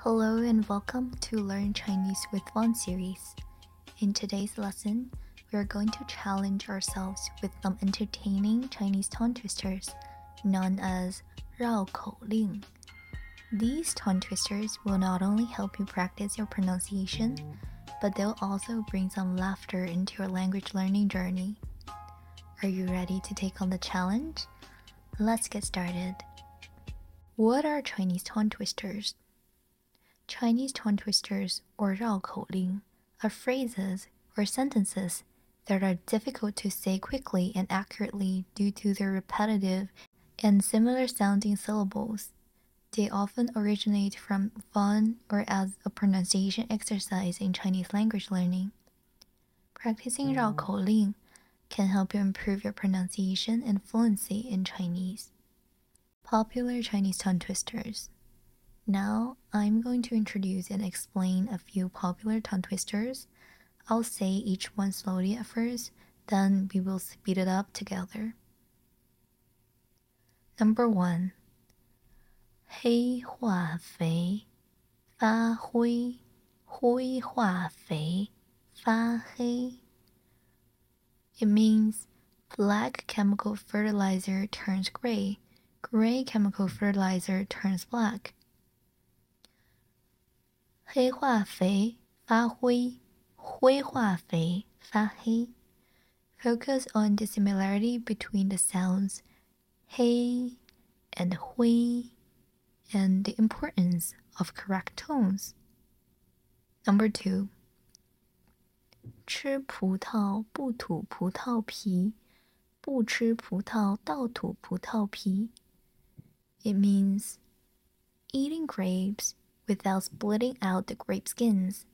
Hello and welcome to Learn Chinese with One series. In today's lesson, we are going to challenge ourselves with some entertaining Chinese tongue twisters known as 绕口令. These tongue twisters will not only help you practice your pronunciation, but they'll also bring some laughter into your language learning journey. Are you ready to take on the challenge? Let's get started. What are Chinese tongue twisters? Chinese tongue twisters or 绕口令 are phrases or sentences that are difficult to say quickly and accurately due to their repetitive and similar sounding syllables. They often originate from fun or as a pronunciation exercise in Chinese language learning. Practicing 绕口令 can help you improve your pronunciation and fluency in Chinese. Popular Chinese tongue twisters. Now, I'm going to introduce and explain a few popular tongue twisters. I'll say each one slowly at first, then we will speed it up together. Number one. 黑化肥，发灰，灰化肥，发黑。It means black chemical fertilizer turns gray, gray chemical fertilizer turns black. 黑化肥发灰，灰化肥发黑。Focus on the similarity between the sounds 黑 and 灰 and the importance of correct tones. Number two. 吃葡萄不吐葡萄皮，不吃葡萄倒吐葡萄皮。It means eating grapes without splitting out the grape skins,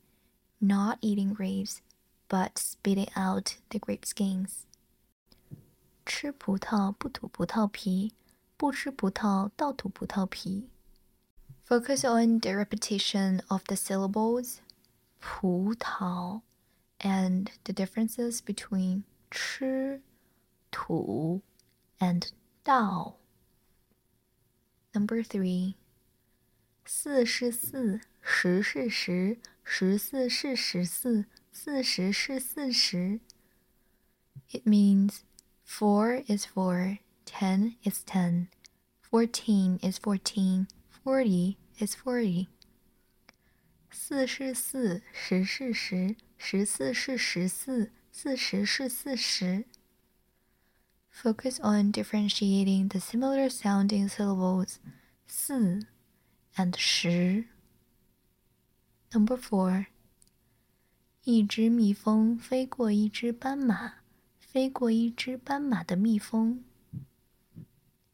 not eating grapes, but spitting out the grape skins. 吃葡萄不吐葡萄皮，不吃葡萄倒吐葡萄皮。Focus on the repetition of the syllables 葡萄 and the differences between 吃、吐 and 倒。Number three. 四是四，十是十，十四是十四，四十是四十。It means four is four, ten is ten, fourteen is fourteen, forty is forty. 四是四，十是十，十四是十四，四十是四十。Focus on differentiating the similar sounding syllables 四 and 十。Number four，一只蜜蜂飞过一只斑马，飞过一只斑马的蜜蜂。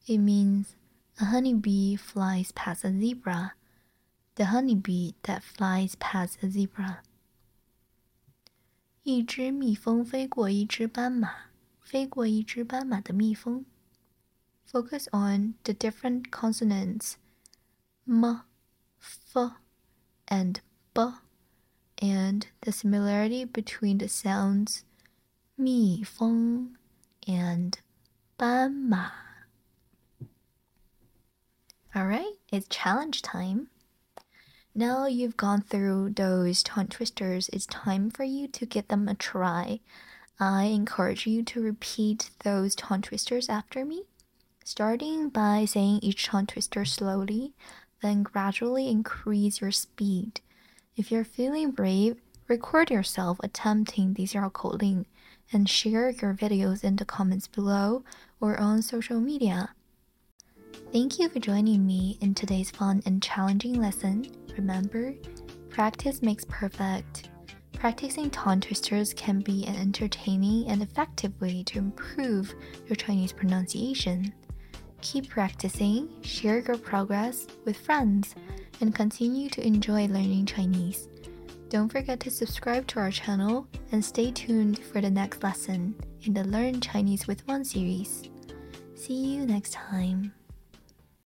It means a honeybee flies past a zebra. The honeybee that flies past a zebra. 一只蜜蜂飞过一只斑马，飞过一只斑马的蜜蜂。Focus on the different consonants m, f, and b, and the similarity between the sounds 蜜蜂 and 斑马. Alright, it's challenge time. Now you've gone through those tongue twisters, it's time for you to give them a try. I encourage you to repeat those tongue twisters after me, starting by saying each tongue twister slowly then gradually increase your speed. If you're feeling brave, record yourself attempting these yao ling and share your videos in the comments below or on social media. Thank you for joining me in today's fun and challenging lesson. Remember, practice makes perfect. Practicing tongue twisters can be an entertaining and effective way to improve your Chinese pronunciation. Keep practicing, share your progress with friends, and continue to enjoy learning Chinese. Don't forget to subscribe to our channel and stay tuned for the next lesson in the Learn Chinese with One series. See you next time.